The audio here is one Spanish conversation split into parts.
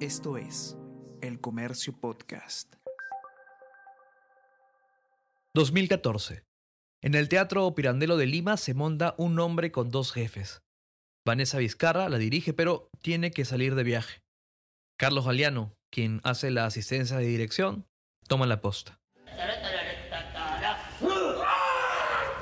Esto es El Comercio Podcast. 2014. En el Teatro Pirandello de Lima se monta un hombre con dos jefes. Vanessa Vizcarra la dirige, pero tiene que salir de viaje. Carlos Galeano, quien hace la asistencia de dirección, toma la posta.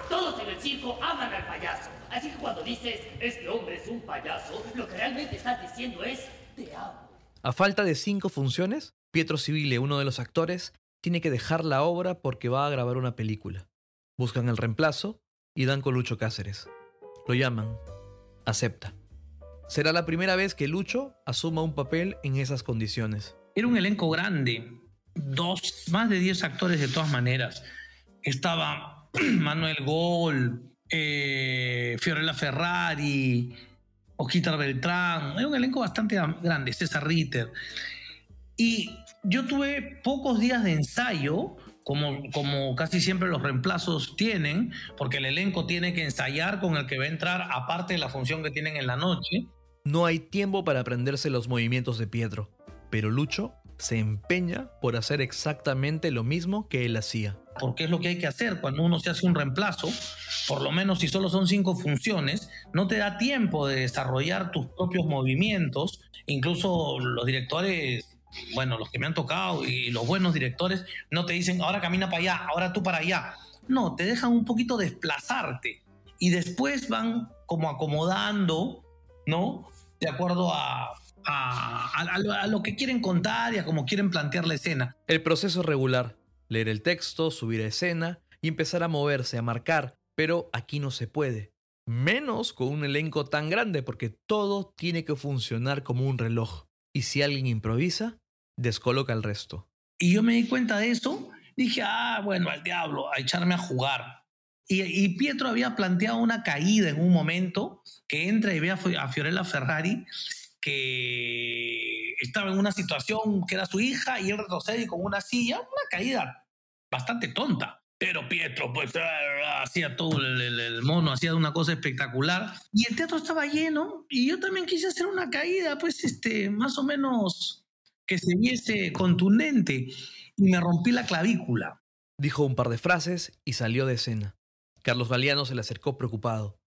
Todos en el circo aman al payaso. Así que cuando dices, este hombre es un payaso, lo que realmente estás diciendo es, te amo. A falta de cinco funciones, Pietro Civile, uno de los actores, tiene que dejar la obra porque va a grabar una película. Buscan el reemplazo y dan con Lucho Cáceres. Lo llaman. Acepta. Será la primera vez que Lucho asuma un papel en esas condiciones. Era un elenco grande, dos, más de 10 actores de todas maneras. Estaba Manuel Gol, eh, Fiorella Ferrari, Ojita Beltrán. Era un elenco bastante grande, César Ritter. Y yo tuve pocos días de ensayo, como, como casi siempre los reemplazos tienen, porque el elenco tiene que ensayar con el que va a entrar, aparte de la función que tienen en la noche. No hay tiempo para aprenderse los movimientos de Pietro, pero Lucho se empeña por hacer exactamente lo mismo que él hacía. Porque es lo que hay que hacer cuando uno se hace un reemplazo, por lo menos si solo son cinco funciones, no te da tiempo de desarrollar tus propios movimientos, incluso los directores bueno, los que me han tocado y los buenos directores no te dicen, ahora camina para allá, ahora tú para allá. No, te dejan un poquito desplazarte y después van como acomodando, ¿no? De acuerdo a, a, lo que quieren contar y a cómo quieren plantear la escena. El proceso es regular, leer el texto, subir a escena y empezar a moverse, a marcar, pero aquí no se puede. Menos con un elenco tan grande porque todo tiene que funcionar como un reloj. Y si alguien improvisa, descoloca el resto. Y yo me di cuenta de eso, dije, ah, bueno, al diablo, a echarme a jugar. Y, Pietro había planteado una caída en un momento, que entra y ve a, a Fiorella Ferrari, que estaba en una situación que era su hija y él retrocede con una silla, una caída bastante tonta. Pero Pietro, pues, ah, hacía todo el, el, mono, hacía una cosa espectacular. Y el teatro estaba lleno y yo también quise hacer una caída, pues, este, más o menos que se viese contundente y me rompí la clavícula. Dijo un par de frases y salió de escena. Carlos Galeano se le acercó preocupado.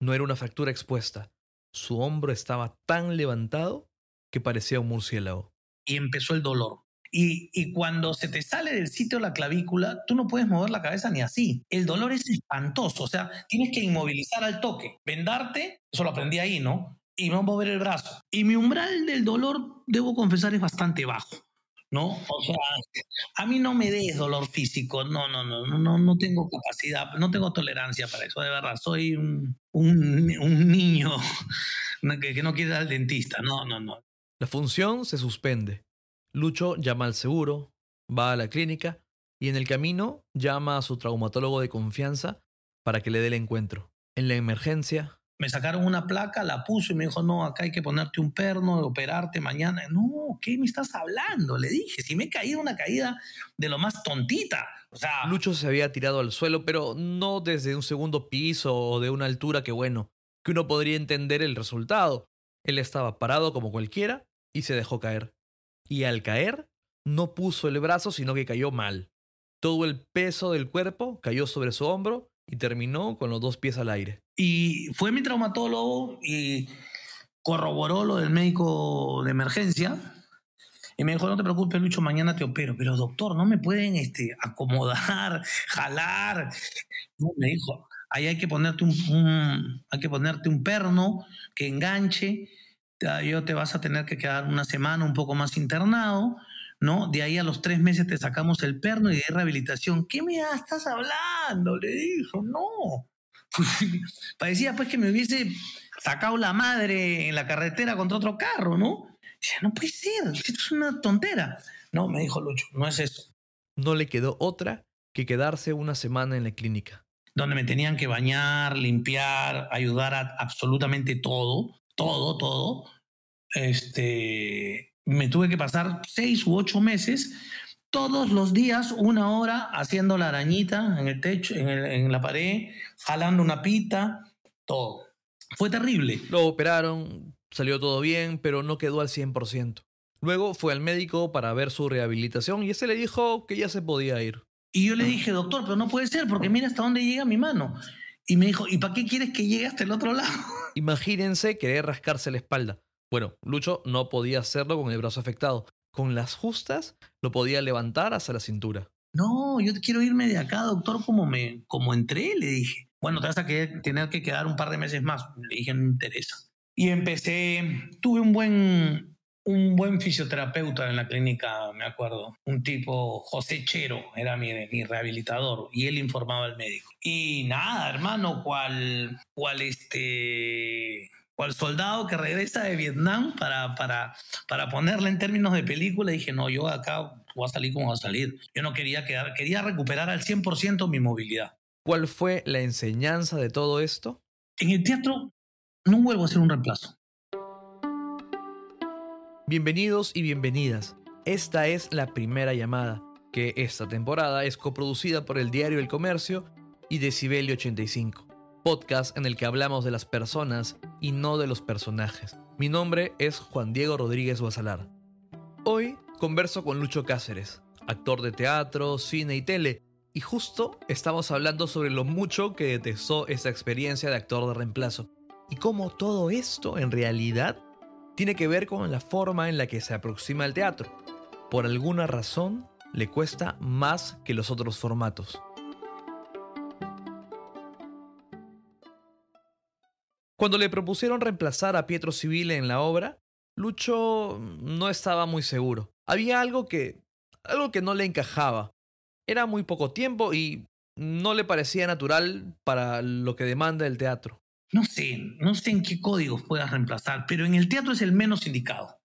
No era una fractura expuesta. Su hombro estaba tan levantado que parecía un murciélago. Y empezó el dolor. Y, cuando se te sale del sitio la clavícula, tú no puedes mover la cabeza ni así. El dolor es espantoso, o sea, tienes que inmovilizar al toque, vendarte, eso lo aprendí ahí, ¿no? y a mover el brazo. Y mi umbral del dolor, debo confesar, es bastante bajo. ¿No? O sea, a mí no me des dolor físico, no, no, no, no, no tengo capacidad, no tengo tolerancia para eso, de verdad, soy un, un, niño que, que, no quiere ir al dentista, no, no, no. La función se suspende. Lucho llama al seguro, va a la clínica y en el camino llama a su traumatólogo de confianza para que le dé el encuentro. En la emergencia, me sacaron una placa, la puso y me dijo, no, acá hay que ponerte un perno, operarte mañana. No, ¿qué me estás hablando? Le dije, si me he caído una caída de lo más tontita. O sea... Lucho se había tirado al suelo, pero no desde un segundo piso o de una altura que, bueno, que uno podría entender el resultado. Él estaba parado como cualquiera y se dejó caer. Y al caer, no puso el brazo, sino que cayó mal. Todo el peso del cuerpo cayó sobre su hombro y terminó con los dos pies al aire. Y fue mi traumatólogo y corroboró lo del médico de emergencia. Y me dijo, no te preocupes, Lucho, mañana te opero. Pero doctor, no me pueden este, acomodar, jalar. No, me dijo, ahí hay que ponerte un, hay que ponerte un perno que enganche. Yo te vas a tener que quedar una semana un poco más internado ¿no? De ahí a los tres meses te sacamos el perno y de rehabilitación. ¿Qué me estás hablando? Le dijo, no. Parecía pues que me hubiese sacado la madre en la carretera contra otro carro, ¿no? Ya no puede ser, esto es una tontera. No, me dijo Lucho, no es eso. No le quedó otra que quedarse una semana en la clínica. Donde me tenían que bañar, limpiar, ayudar a absolutamente todo, todo, todo. Este, me tuve que pasar seis u ocho meses todos los días una hora haciendo la arañita en el techo, en, la pared, jalando una pita, todo. Fue terrible. Lo operaron, salió todo bien, pero no quedó al 100%. Luego fue al médico para ver su rehabilitación y ese le dijo que ya se podía ir. Y yo le dije, doctor, pero no puede ser, porque mira hasta dónde llega mi mano. Y me dijo, ¿y para qué quieres que llegue hasta el otro lado? Imagínense querer rascarse la espalda. Bueno, Lucho no podía hacerlo con el brazo afectado. Con las justas lo podía levantar hasta la cintura. No, yo quiero irme de acá, doctor, como, me, como entré, le dije. Bueno, te vas a que, tener que quedar un par de meses más. Le dije, no me interesa. Y empecé, tuve un buen, un buen fisioterapeuta en la clínica, me acuerdo. Un tipo, José Chero, era mi, rehabilitador, y él informaba al médico. Y nada, hermano, cual, cual este cual soldado que regresa de Vietnam para, para, para ponerle en términos de película, dije, no, yo acá voy a salir como va a salir. Yo no quería quedar, quería recuperar al 100% mi movilidad. ¿Cuál fue la enseñanza de todo esto? En el teatro no vuelvo a hacer un reemplazo. Bienvenidos y bienvenidas. Esta es la primera llamada, que esta temporada es coproducida por el diario El Comercio y Decibelio 85, podcast en el que hablamos de las personas y no de los personajes. Mi nombre es Juan Diego Rodríguez Guasalar. Hoy converso con Lucho Cáceres, actor de teatro, cine y tele, y justo estamos hablando sobre lo mucho que detestó esta experiencia de actor de reemplazo y cómo todo esto en realidad tiene que ver con la forma en la que se aproxima al teatro. Por alguna razón, le cuesta más que los otros formatos. Cuando le propusieron reemplazar a Pietro Civile en la obra, Lucho no estaba muy seguro. Había algo que algo que no le encajaba. Era muy poco tiempo y no le parecía natural para lo que demanda el teatro. No sé, no sé en qué códigos puedas reemplazar, pero en el teatro es el menos indicado,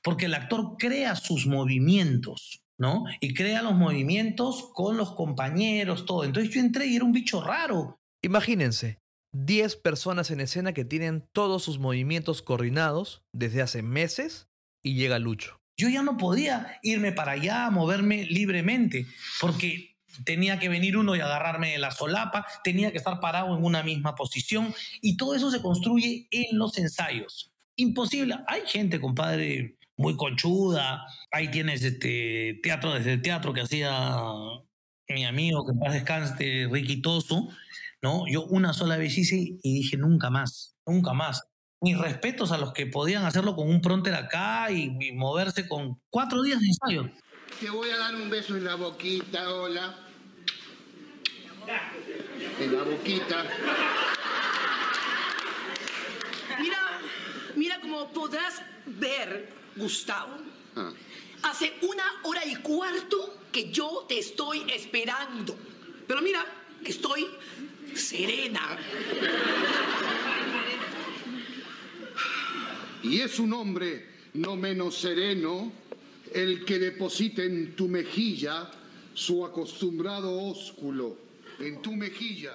porque el actor crea sus movimientos, ¿no? Y crea los movimientos con los compañeros, todo. Entonces yo entré y era un bicho raro. Imagínense, 10 personas en escena que tienen todos sus movimientos coordinados desde hace meses y llega Lucho. Yo ya no podía irme para allá, moverme libremente, porque tenía que venir uno y agarrarme de la solapa, tenía que estar parado en una misma posición y todo eso se construye en los ensayos. Imposible. Hay gente, compadre, muy conchuda. Ahí tienes este teatro desde el teatro que hacía mi amigo, que en descanse, Ricky Toso, ¿no? Yo una sola vez hice y dije nunca más, nunca más. Mis respetos a los que podían hacerlo con un pronter acá y, y moverse con cuatro días de ensayo. Te voy a dar un beso en la boquita, hola. En la boquita. Mira, mira como podrás ver, Gustavo. Ah. Hace una hora y cuarto que yo te estoy esperando. Pero mira, estoy serena. Y es un hombre no menos sereno el que deposita en tu mejilla su acostumbrado ósculo. En tu mejilla.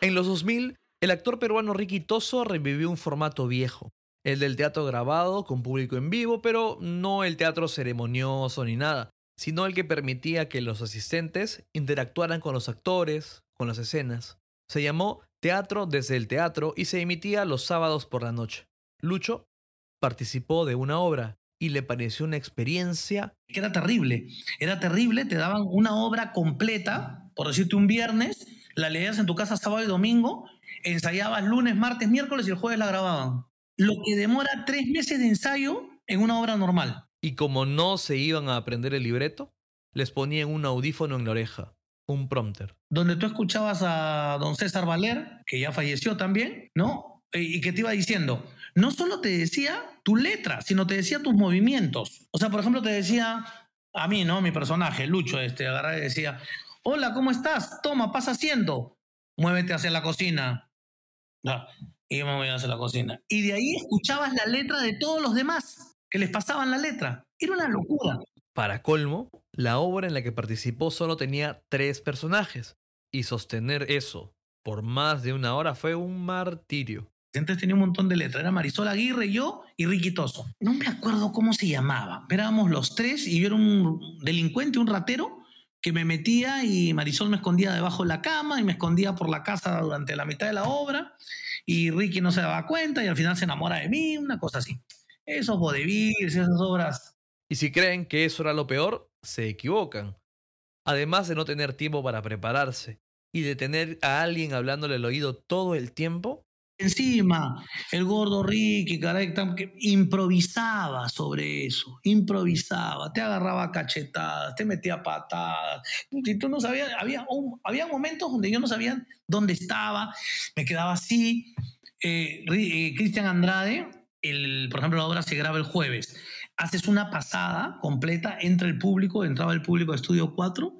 En los 2000, el actor peruano Ricky Toso revivió un formato viejo, el del teatro grabado con público en vivo, pero no el teatro ceremonioso ni nada, sino el que permitía que los asistentes interactuaran con los actores, con las escenas. Se llamó Teatro desde el Teatro y se emitía los sábados por la noche. Lucho participó de una obra y le pareció una experiencia que era terrible. Era terrible, te daban una obra completa, por decirte un viernes, la leías en tu casa sábado y domingo, ensayabas lunes, martes, miércoles y el jueves la grababan. Lo que demora tres meses de ensayo en una obra normal. Y como no se iban a aprender el libreto, les ponían un audífono en la oreja, un prompter. Donde tú escuchabas a don César Valer, que ya falleció también, ¿no? Y que te iba diciendo, no solo te decía tu letra, sino te decía tus movimientos. O sea, por ejemplo, te decía a mí, ¿no? Mi personaje, Lucho, este, agarraba y decía, hola, ¿cómo estás? Toma, pasa asiento. Muévete hacia la cocina. No, y yo me hacia la cocina. Y de ahí escuchabas la letra de todos los demás que les pasaban la letra. Era una locura. Para colmo, la obra en la que participó solo tenía tres personajes. Y sostener eso por más de una hora fue un martirio. Entonces tenía un montón de letras. Era Marisol Aguirre, yo y Ricky Toso. No me acuerdo cómo se llamaba. Éramos los tres y yo era un delincuente, un ratero, que me metía y Marisol me escondía debajo de la cama y me escondía por la casa durante la mitad de la obra. Y Ricky no se daba cuenta y al final se enamora de mí, una cosa así. Esos vodevils, esas obras. Y si creen que eso era lo peor, se equivocan. Además de no tener tiempo para prepararse y de tener a alguien hablándole al oído todo el tiempo, Encima, el gordo Ricky, caray, que improvisaba sobre eso, improvisaba, te agarraba cachetadas, te metía patadas. Si tú no sabías, había, un- había momentos donde yo no sabía dónde estaba, me quedaba así. Eh, eh, Cristian Andrade, el, por ejemplo, la obra se graba el jueves. Haces una pasada completa, entra el público, entraba el público a Estudio 4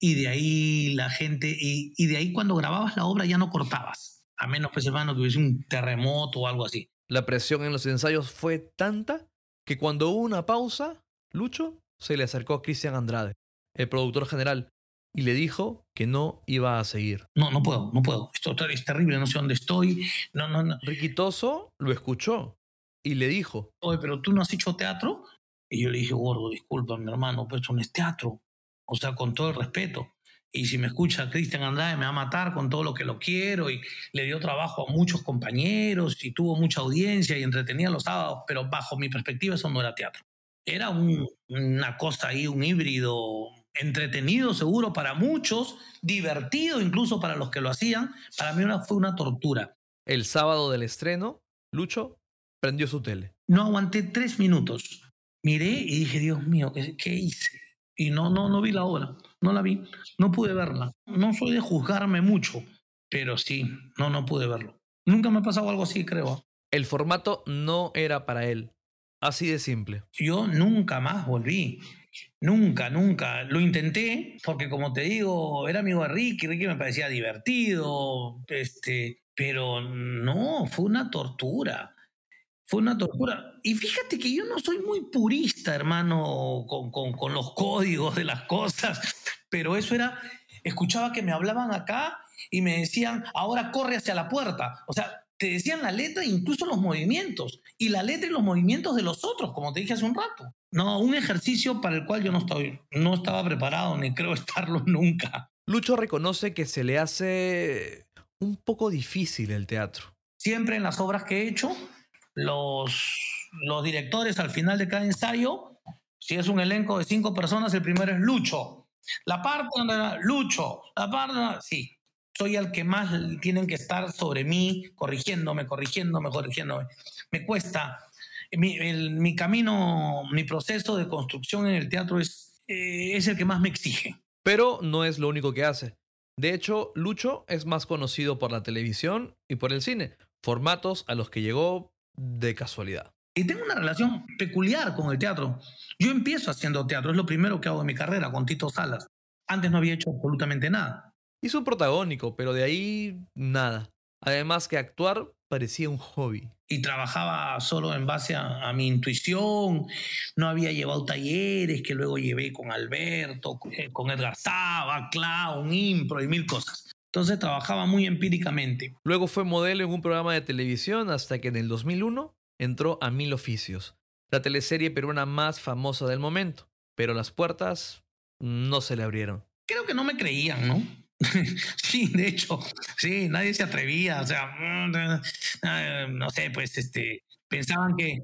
y de ahí la gente, y, y de ahí cuando grababas la obra ya no cortabas a menos pues hermano que hubiese un terremoto o algo así. la presión en los ensayos fue tanta que cuando hubo una pausa, Lucho se le acercó a Cristian Andrade, el productor general, y le dijo que no iba a seguir. No, no puedo, no puedo. Esto es terrible, no sé dónde estoy. No, no, no. Riquitoso lo escuchó y le dijo, Oye, pero tú no has hecho teatro. Y yo le dije, gordo, disculpa, mi hermano, pues esto no es teatro. O sea, con todo el respeto. Y si me escucha Cristian Andrade, me va a matar con todo lo que lo quiero. Y le dio trabajo a muchos compañeros y tuvo mucha audiencia y entretenía los sábados. Pero bajo mi perspectiva, eso no era teatro. Era un- una cosa ahí, un híbrido entretenido seguro para muchos, divertido incluso para los que lo hacían. Para mí una, fue una tortura. el sábado del estreno, Lucho prendió su tele. No aguanté tres minutos. Miré y dije, Dios mío, ¿qué, qué hice? Y no, no, no vi la obra, no la vi, no pude verla. No soy de juzgarme mucho, pero sí, no, no pude verlo. Nunca me ha pasado algo así, creo. El formato no era para él. Así de simple. Yo nunca más volví. Nunca, nunca. Lo intenté porque, como te digo, era amigo de Ricky. Ricky me parecía divertido. Este, pero no, fue una tortura. Fue una tortura. Y fíjate que yo no soy muy purista, hermano, con, con- con los códigos de las cosas. Pero eso era. Escuchaba que me hablaban acá y me decían, ahora corre hacia la puerta. O sea, te decían la letra e incluso los movimientos. Y la letra y los movimientos de los otros, como te dije hace un rato. No, un ejercicio para el cual yo no, estoy, no estaba preparado, ni creo estarlo nunca. Lucho reconoce que se le hace un poco difícil el teatro. Siempre en las obras que he hecho, los, directores al final de cada ensayo, si es un elenco de cinco personas, el primero es Lucho. La parte donde Lucho, la parte donde- sí, soy el que más tienen que estar sobre mí, corrigiéndome, corrigiéndome, corrigiéndome. Me cuesta. Mi camino, mi proceso de construcción en el teatro es, eh, es el que más me exige. Pero no es lo único que hace. De hecho, Lucho es más conocido por la televisión y por el cine, formatos a los que llegó de casualidad. Y tengo una relación peculiar con el teatro. Yo empiezo haciendo teatro, es lo primero que hago en mi carrera con Tito Salas. Antes no había hecho absolutamente nada. Hizo un protagónico, pero de ahí nada. Además que actuar parecía un hobby. Y trabajaba solo en base a, a mi intuición. No había llevado talleres que luego llevé con Alberto, con, eh, con Edgar Saba, Clown, Impro y mil cosas. Entonces trabajaba muy empíricamente. Luego fue modelo en un programa de televisión hasta que en el 2001 entró a Mil Oficios, la teleserie peruana más famosa del momento. Pero las puertas no se le abrieron. creo que no me creían, ¿no? sí, de hecho, sí, nadie se atrevía, o sea, mm, eh, no sé, pues, este, pensaban que,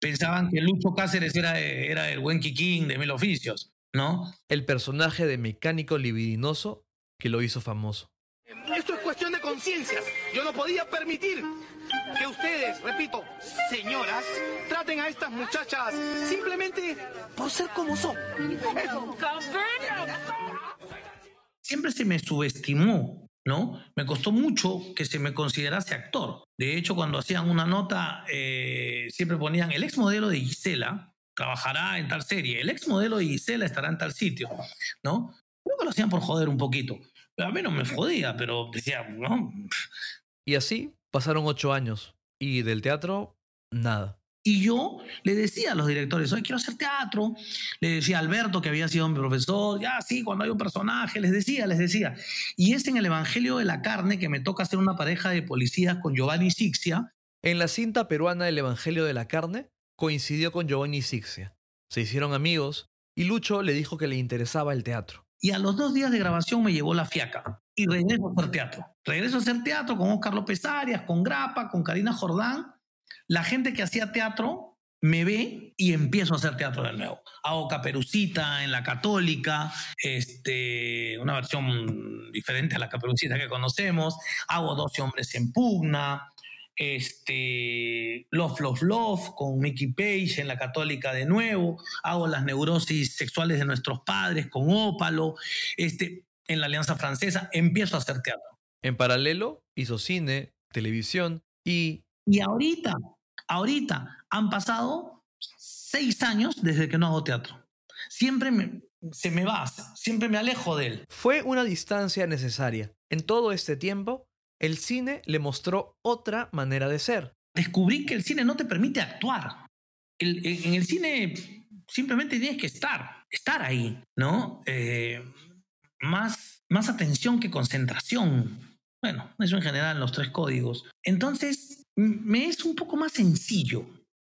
pensaban que Lucho Cáceres era, era el buen Kikín de Mil Oficios, ¿no? El personaje de mecánico libidinoso que lo hizo famoso. Esto es cuestión de conciencia. Yo no podía permitir que ustedes, repito, señoras, traten a estas muchachas simplemente por ser como son. Siempre se me subestimó, ¿no? Me costó mucho que se me considerase actor. De hecho, cuando hacían una nota, eh, siempre ponían el ex modelo de Gisela trabajará en tal serie, el ex modelo de Gisela estará en tal sitio, ¿no? Creo que lo hacían por joder un poquito. A mí no me jodía, pero decía, no. Y así pasaron ocho años. Y del teatro, nada. Y yo le decía a los directores, hoy quiero hacer teatro. Le decía a Alberto, que había sido mi profesor, ya sí, cuando hay un personaje, les decía, les decía. Y es en el Evangelio de la Carne que me toca hacer una pareja de policías con Giovanni Sixia. En la cinta peruana El Evangelio de la Carne, coincidió con Giovanni Sixia. Se hicieron amigos y Lucho le dijo que le interesaba el teatro. Y a los dos días de grabación me llevó la fiaca. Y regreso a hacer teatro. Regreso a hacer teatro con Oscar López Arias, con Grapa, con Karina Jordán. La gente que hacía teatro me ve y empiezo a hacer teatro de nuevo. Hago Caperucita en la Católica, este, una versión diferente a la Caperucita que conocemos. Hago 12 hombres en pugna. Este, Love, Love, Love con Mickey Page en la Católica de nuevo. Hago las neurosis sexuales de nuestros padres con Ópalo. Este, en la Alianza Francesa. Empiezo a hacer teatro. En paralelo, hizo cine, televisión y... Y ahorita, ahorita han pasado seis años desde que no hago teatro. Siempre me- se me va, siempre me alejo de él. Fue una distancia necesaria. En todo este tiempo, el cine le mostró otra manera de ser. Descubrí que el cine no te permite actuar. En el cine simplemente tienes que estar, estar ahí, ¿no? Eh, más, más atención que concentración. Bueno, eso en general en los tres códigos. Entonces, me es un poco más sencillo,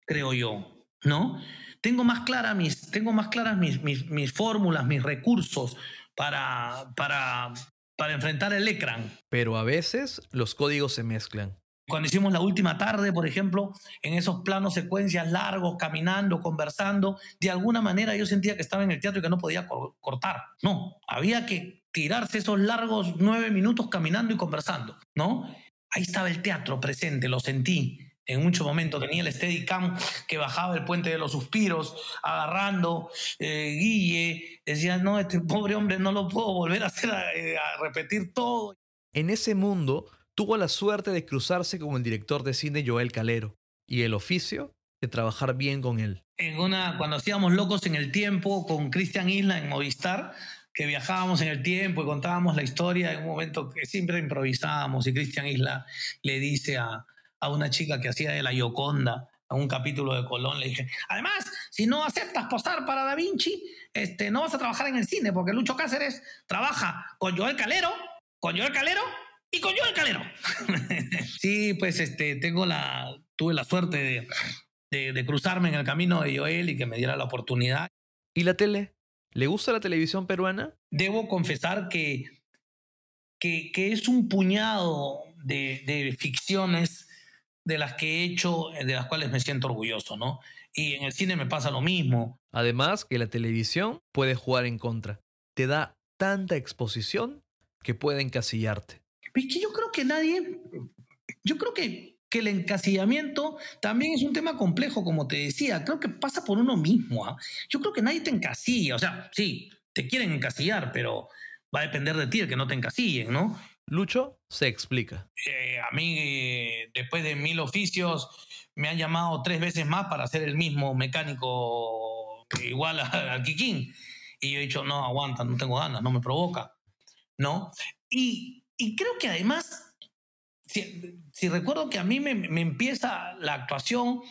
creo yo, ¿no? Tengo más, clara mis, tengo más claras mis, mis, mis fórmulas, mis recursos para, para, para enfrentar el ecran. Pero a veces los códigos se mezclan. Cuando hicimos la última tarde, por ejemplo, en esos planos secuencias largos, caminando, conversando, de alguna manera yo sentía que estaba en el teatro y que no podía cor- cortar. No, había que tirarse esos largos nueve minutos caminando y conversando, ¿no? Ahí estaba el teatro presente, lo sentí. En muchos momentos tenía el Steadicam que bajaba el puente de los suspiros, agarrando, eh, Guille, decía, no, este pobre hombre no lo puedo volver a hacer, a- eh, a repetir todo. En ese mundo, tuvo la suerte de cruzarse con el director de cine Joel Calero y el oficio de trabajar bien con él. en una, cuando hacíamos Locos en el Tiempo con Cristian Isla en Movistar, que viajábamos en el tiempo y contábamos la historia en un momento que siempre improvisábamos y Cristian Isla le dice a, a una chica que hacía de la Yoconda a un capítulo de Colón, le dije, además, si no aceptas posar para Da Vinci, este, no vas a trabajar en el cine, porque Lucho Cáceres trabaja con Joel Calero, con Joel Calero y con Joel Calero. sí, pues este, tengo la, tuve la suerte de, de, de cruzarme en el camino de Joel y que me diera la oportunidad. ¿Y la tele? ¿Le gusta la televisión peruana? Debo confesar que, que, que es un puñado de, de ficciones de las que he hecho, de las cuales me siento orgulloso, ¿no? Y en el cine me pasa lo mismo. Además que la televisión puede jugar en contra. Te da tanta exposición que puede encasillarte. Es que yo creo que nadie, yo creo que, que el encasillamiento también es un tema complejo, como te decía, creo que pasa por uno mismo. ¿ah? Yo creo que nadie te encasilla, o sea, sí, te quieren encasillar, pero va a depender de ti el que no te encasillen, ¿no? Lucho se explica. Eh, a mí, después de mil oficios, me han llamado tres veces más para ser el mismo mecánico igual al Kikín. Y yo he dicho, no, aguanta, no tengo ganas, no me provoca, ¿no? Y, y creo que además, si, si recuerdo que a mí me, me empieza la actuación,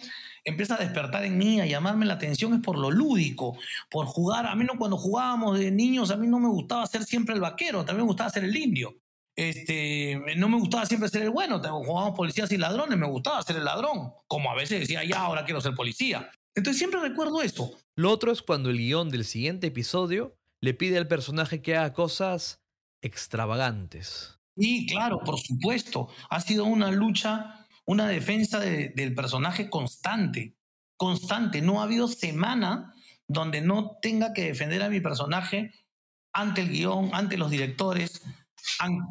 empieza a despertar en mí, a llamarme la atención, es por lo lúdico, por jugar. A mí no, cuando jugábamos de niños, a mí no me gustaba ser siempre el vaquero, también me gustaba ser el indio. Este, no me gustaba siempre ser el bueno, jugábamos policías y ladrones, me gustaba ser el ladrón, como a veces decía, ya, ahora quiero ser policía. Entonces siempre recuerdo eso. Lo otro es cuando el guion del siguiente episodio le pide al personaje que haga cosas extravagantes. Y claro, por supuesto, ha sido una lucha, una defensa de- del personaje constante, constante. No ha habido semana donde no tenga que defender a mi personaje ante el guion, ante los directores,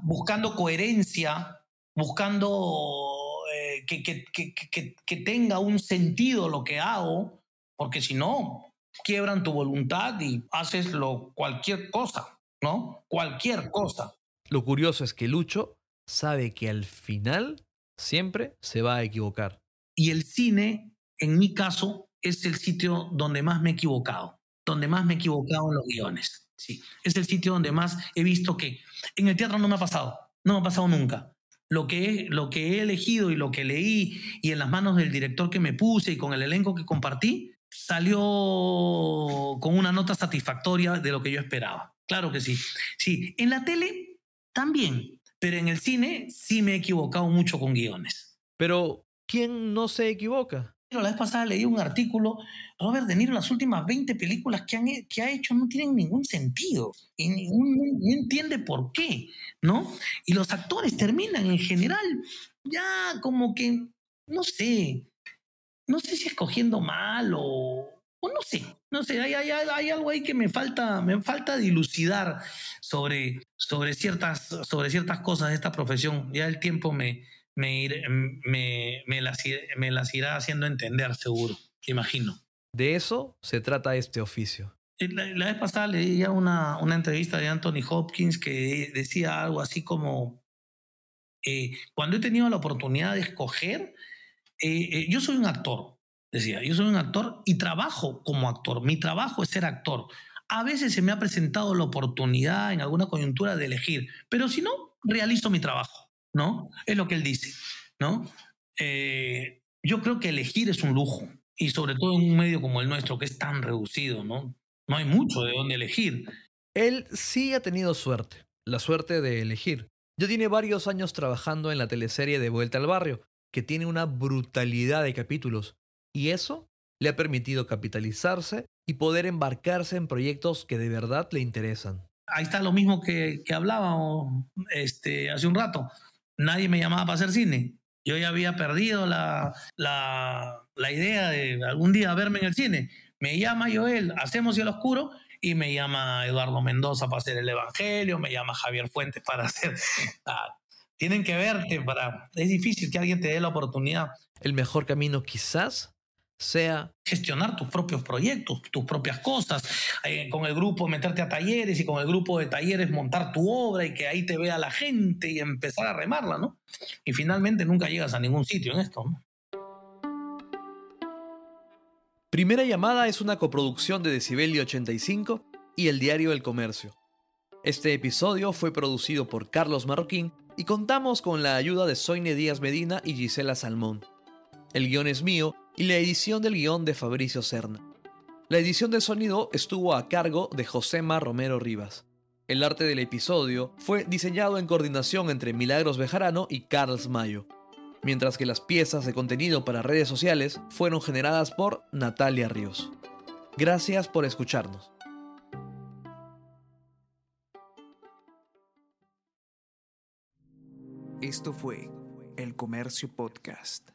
buscando coherencia, buscando eh, que, que- que- que- que tenga un sentido lo que hago, porque si no, quiebran tu voluntad y haces lo, cualquier cosa, ¿no? Cualquier cosa. Lo curioso es que Lucho sabe que al final siempre se va a equivocar. Y el cine, en mi caso, es el sitio donde más me he equivocado, donde más me he equivocado en los guiones. Sí, es el sitio donde más he visto que en el teatro no me ha pasado, no me ha pasado nunca. Lo que, lo que he elegido y lo que leí y en las manos del director que me puse y con el elenco que compartí, salió con una nota satisfactoria de lo que yo esperaba. Claro que sí. Sí, en la tele también, pero en el cine sí me he equivocado mucho con guiones. Pero, ¿quién no se equivoca? La vez pasada leí un artículo, Robert De Niro, las últimas 20 películas que, han, ha hecho no tienen ningún sentido y ningún- no, entiende por qué, ¿no? Y los actores terminan en general ya como que, no sé, no sé si escogiendo mal o, no sé, no sé, hay, hay, hay, algo ahí que me falta, me falta dilucidar sobre, sobre, ciertas, sobre ciertas cosas de esta profesión. Ya el tiempo me, me, me, me, las, me las irá haciendo entender, seguro, imagino. De eso se trata este oficio. Eh, la, vez pasada leía una, una entrevista de Anthony Hopkins que decía algo así como, eh, cuando he tenido la oportunidad de escoger, eh, yo soy un actor, decía, yo soy un actor y trabajo como actor, mi trabajo es ser actor. A veces se me ha presentado la oportunidad en alguna coyuntura de elegir, pero si no, realizo mi trabajo, ¿no? Es lo que él dice, ¿no? yo creo que elegir es un lujo y sobre todo en un medio como el nuestro que es tan reducido, ¿no? No hay mucho de dónde elegir. Él sí ha tenido suerte, la suerte de elegir. Ya tiene varios años trabajando en la teleserie de Vuelta al Barrio, que tiene una brutalidad de capítulos, y eso le ha permitido capitalizarse y poder embarcarse en proyectos que de verdad le interesan. Ahí está lo mismo que, que hablábamos este, hace un rato. Nadie me llamaba para hacer cine. Yo ya había perdido la, la, la idea de algún día verme en el cine me llama Joel, hacemos el oscuro, y me llama Eduardo Mendoza para hacer el Evangelio, me llama Javier Fuentes para hacer... Ah, tienen que verte para... Es difícil que alguien te dé la oportunidad. El mejor camino quizás sea gestionar tus propios proyectos, tus propias cosas, eh, con el grupo meterte a talleres y con el grupo de talleres montar tu obra y que ahí te vea la gente y empezar a remarla, ¿no? Y finalmente nunca llegas a ningún sitio en esto. Primera llamada es una coproducción de Decibelio 85 y el diario El Comercio. Este episodio fue producido por Carlos Marroquín y contamos con la ayuda de Soine Díaz Medina y Gisela Salmón. El guion es mío y la edición del guion de Fabricio Serna. La edición de sonido estuvo a cargo de Josema Romero Rivas. El arte del episodio fue diseñado en coordinación entre Milagros Bejarano y Carlos Mayo mientras que las piezas de contenido para redes sociales fueron generadas por Natalia Ríos. Gracias por escucharnos. Esto fue El Comercio Podcast.